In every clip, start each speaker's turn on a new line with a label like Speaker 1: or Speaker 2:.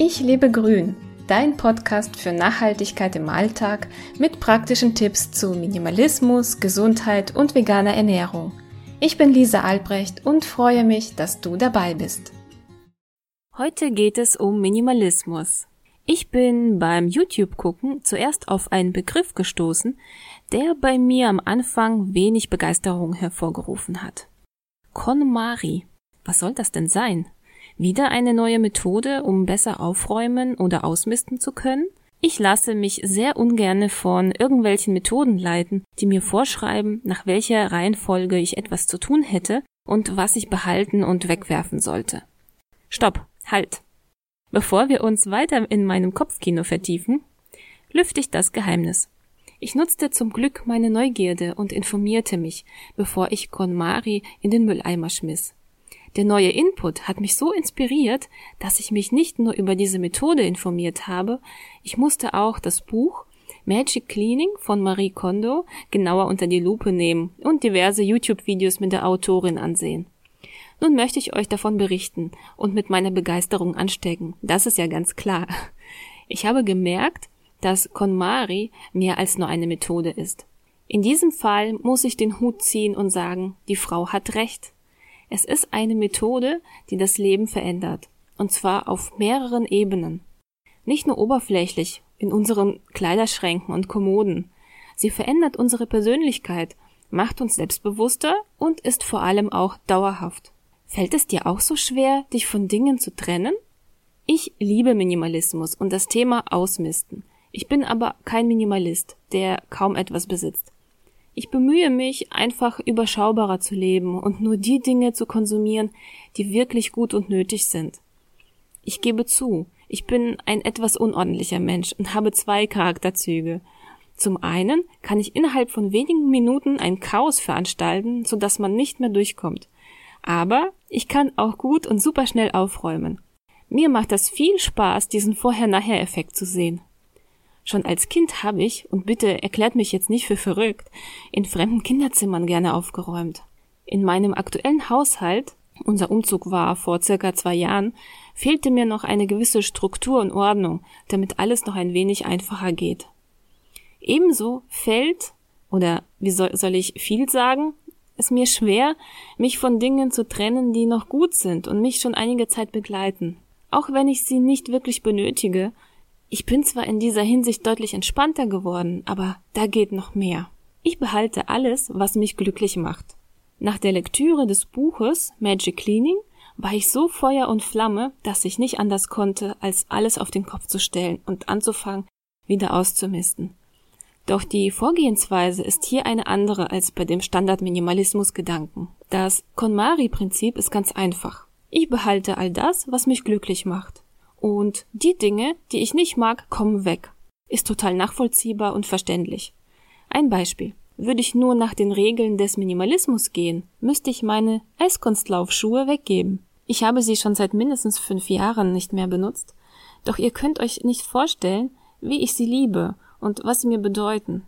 Speaker 1: Ich lebe grün, dein Podcast für Nachhaltigkeit im Alltag mit praktischen Tipps zu Minimalismus, Gesundheit und veganer Ernährung. Ich bin Lisa Albrecht und freue mich, dass du dabei bist.
Speaker 2: Heute geht es um Minimalismus. Ich bin beim YouTube gucken zuerst auf einen Begriff gestoßen, der bei mir am Anfang wenig Begeisterung hervorgerufen hat. KonMari. Was soll das denn sein? Wieder eine neue Methode, um besser aufräumen oder ausmisten zu können? Ich lasse mich sehr ungerne von irgendwelchen Methoden leiten, die mir vorschreiben, nach welcher Reihenfolge ich etwas zu tun hätte und was ich behalten und wegwerfen sollte. Stopp, halt. Bevor wir uns weiter in meinem Kopfkino vertiefen, lüfte ich das Geheimnis. Ich nutzte zum Glück meine Neugierde und informierte mich, bevor ich KonMari in den Mülleimer schmiss. Der neue Input hat mich so inspiriert, dass ich mich nicht nur über diese Methode informiert habe, ich musste auch das Buch Magic Cleaning von Marie Kondo genauer unter die Lupe nehmen und diverse YouTube-Videos mit der Autorin ansehen. Nun möchte ich euch davon berichten und mit meiner Begeisterung anstecken. Das ist ja ganz klar. Ich habe gemerkt, dass KonMari mehr als nur eine Methode ist. In diesem Fall muss ich den Hut ziehen und sagen, die Frau hat recht. Es ist eine Methode, die das Leben verändert. Und zwar auf mehreren Ebenen. Nicht nur oberflächlich, in unseren Kleiderschränken und Kommoden. Sie verändert unsere Persönlichkeit, macht uns selbstbewusster und ist vor allem auch dauerhaft. Fällt es dir auch so schwer, dich von Dingen zu trennen? Ich liebe Minimalismus und das Thema Ausmisten. Ich bin aber kein Minimalist, der kaum etwas besitzt. Ich bemühe mich, einfach überschaubarer zu leben und nur die Dinge zu konsumieren, die wirklich gut und nötig sind. Ich gebe zu, ich bin ein etwas unordentlicher Mensch und habe zwei Charakterzüge. Zum einen kann ich innerhalb von wenigen Minuten ein Chaos veranstalten, so dass man nicht mehr durchkommt. Aber ich kann auch gut und super schnell aufräumen. Mir macht das viel Spaß, diesen Vorher-Nachher-Effekt zu sehen. Schon als Kind habe ich, und bitte erklärt mich jetzt nicht für verrückt, in fremden Kinderzimmern gerne aufgeräumt. In meinem aktuellen Haushalt, unser Umzug war vor circa zwei Jahren, fehlte mir noch eine gewisse Struktur und Ordnung, damit alles noch ein wenig einfacher geht. Ebenso fällt, oder wie soll, soll ich viel sagen, es mir schwer, mich von Dingen zu trennen, die noch gut sind und mich schon einige Zeit begleiten. Auch wenn ich sie nicht wirklich benötige, ich bin zwar in dieser Hinsicht deutlich entspannter geworden, aber da geht noch mehr. Ich behalte alles, was mich glücklich macht. Nach der Lektüre des Buches Magic Cleaning war ich so Feuer und Flamme, dass ich nicht anders konnte, als alles auf den Kopf zu stellen und anzufangen, wieder auszumisten. Doch die Vorgehensweise ist hier eine andere als bei dem Standard-Minimalismus-Gedanken. Das KonMari-Prinzip ist ganz einfach. Ich behalte all das, was mich glücklich macht. Und die Dinge, die ich nicht mag, kommen weg. Ist total nachvollziehbar und verständlich. Ein Beispiel. Würde ich nur nach den Regeln des Minimalismus gehen, müsste ich meine Eiskunstlaufschuhe weggeben. Ich habe sie schon seit mindestens fünf Jahren nicht mehr benutzt, doch ihr könnt euch nicht vorstellen, wie ich sie liebe und was sie mir bedeuten.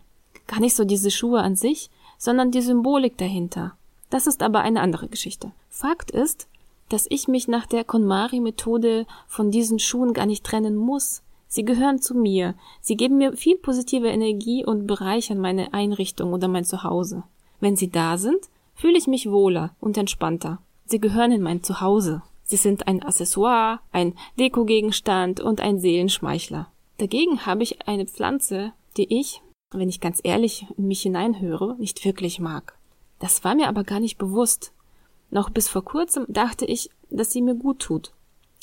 Speaker 2: Gar nicht so diese Schuhe an sich, sondern die Symbolik dahinter. Das ist aber eine andere Geschichte. Fakt ist, dass ich mich nach der KonMari-Methode von diesen Schuhen gar nicht trennen muss. Sie gehören zu mir. Sie geben mir viel positive Energie und bereichern meine Einrichtung oder mein Zuhause. Wenn sie da sind, fühle ich mich wohler und entspannter. Sie gehören in mein Zuhause. Sie sind ein Accessoire, ein Dekogegenstand und ein Seelenschmeichler. Dagegen habe ich eine Pflanze, die ich, wenn ich ganz ehrlich in mich hineinhöre, nicht wirklich mag. Das war mir aber gar nicht bewusst. Noch bis vor kurzem dachte ich, dass sie mir gut tut.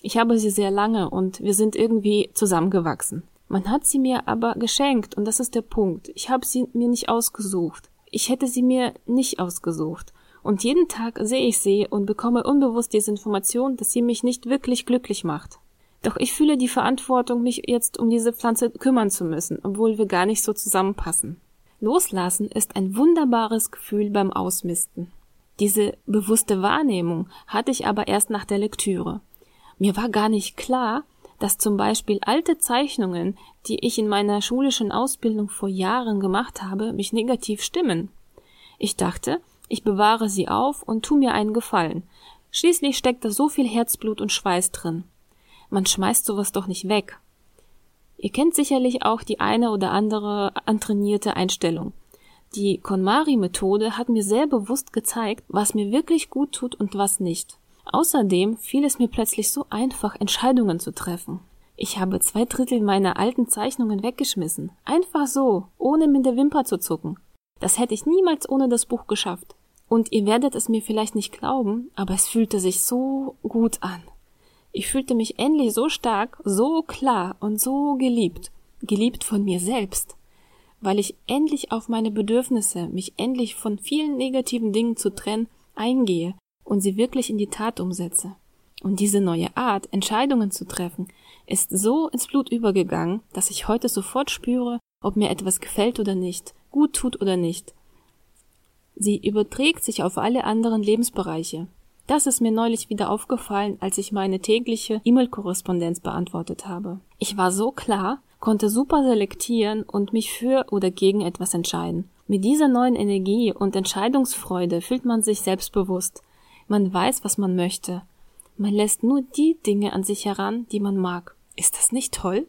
Speaker 2: Ich habe sie sehr lange und wir sind irgendwie zusammengewachsen. Man hat sie mir aber geschenkt und das ist der Punkt. Ich habe sie mir nicht ausgesucht. Ich hätte sie mir nicht ausgesucht. Und jeden Tag sehe ich sie und bekomme unbewusst diese Information, dass sie mich nicht wirklich glücklich macht. Doch ich fühle die Verantwortung, mich jetzt um diese Pflanze kümmern zu müssen, obwohl wir gar nicht so zusammenpassen. Loslassen ist ein wunderbares Gefühl beim Ausmisten. Diese bewusste Wahrnehmung hatte ich aber erst nach der Lektüre. Mir war gar nicht klar, dass zum Beispiel alte Zeichnungen, die ich in meiner schulischen Ausbildung vor Jahren gemacht habe, mich negativ stimmen. Ich dachte, ich bewahre sie auf und tu mir einen Gefallen. Schließlich steckt da so viel Herzblut und Schweiß drin. Man schmeißt sowas doch nicht weg. Ihr kennt sicherlich auch die eine oder andere antrainierte Einstellung. Die KonMari-Methode hat mir sehr bewusst gezeigt, was mir wirklich gut tut und was nicht. Außerdem fiel es mir plötzlich so einfach, Entscheidungen zu treffen. Ich habe zwei Drittel meiner alten Zeichnungen weggeschmissen. Einfach so, ohne mit der Wimper zu zucken. Das hätte ich niemals ohne das Buch geschafft. Und ihr werdet es mir vielleicht nicht glauben, aber es fühlte sich so gut an. Ich fühlte mich endlich so stark, so klar und so geliebt, geliebt von mir selbst, weil ich endlich auf meine Bedürfnisse, mich endlich von vielen negativen Dingen zu trennen, eingehe und sie wirklich in die Tat umsetze. Und diese neue Art, Entscheidungen zu treffen, ist so ins Blut übergegangen, dass ich heute sofort spüre, ob mir etwas gefällt oder nicht, gut tut oder nicht. Sie überträgt sich auf alle anderen Lebensbereiche. Das ist mir neulich wieder aufgefallen, als ich meine tägliche E-Mail-Korrespondenz beantwortet habe. Ich war so klar, konnte super selektieren und mich für oder gegen etwas entscheiden. Mit dieser neuen Energie und Entscheidungsfreude fühlt man sich selbstbewusst. Man weiß, was man möchte. Man lässt nur die Dinge an sich heran, die man mag. Ist das nicht toll?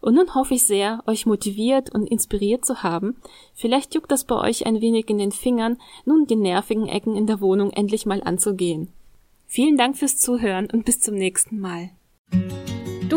Speaker 2: Und nun hoffe ich sehr, euch motiviert und inspiriert zu haben. Vielleicht juckt das bei euch ein wenig in den Fingern, nun die nervigen Ecken in der Wohnung endlich mal anzugehen. Vielen Dank fürs Zuhören und bis zum nächsten Mal.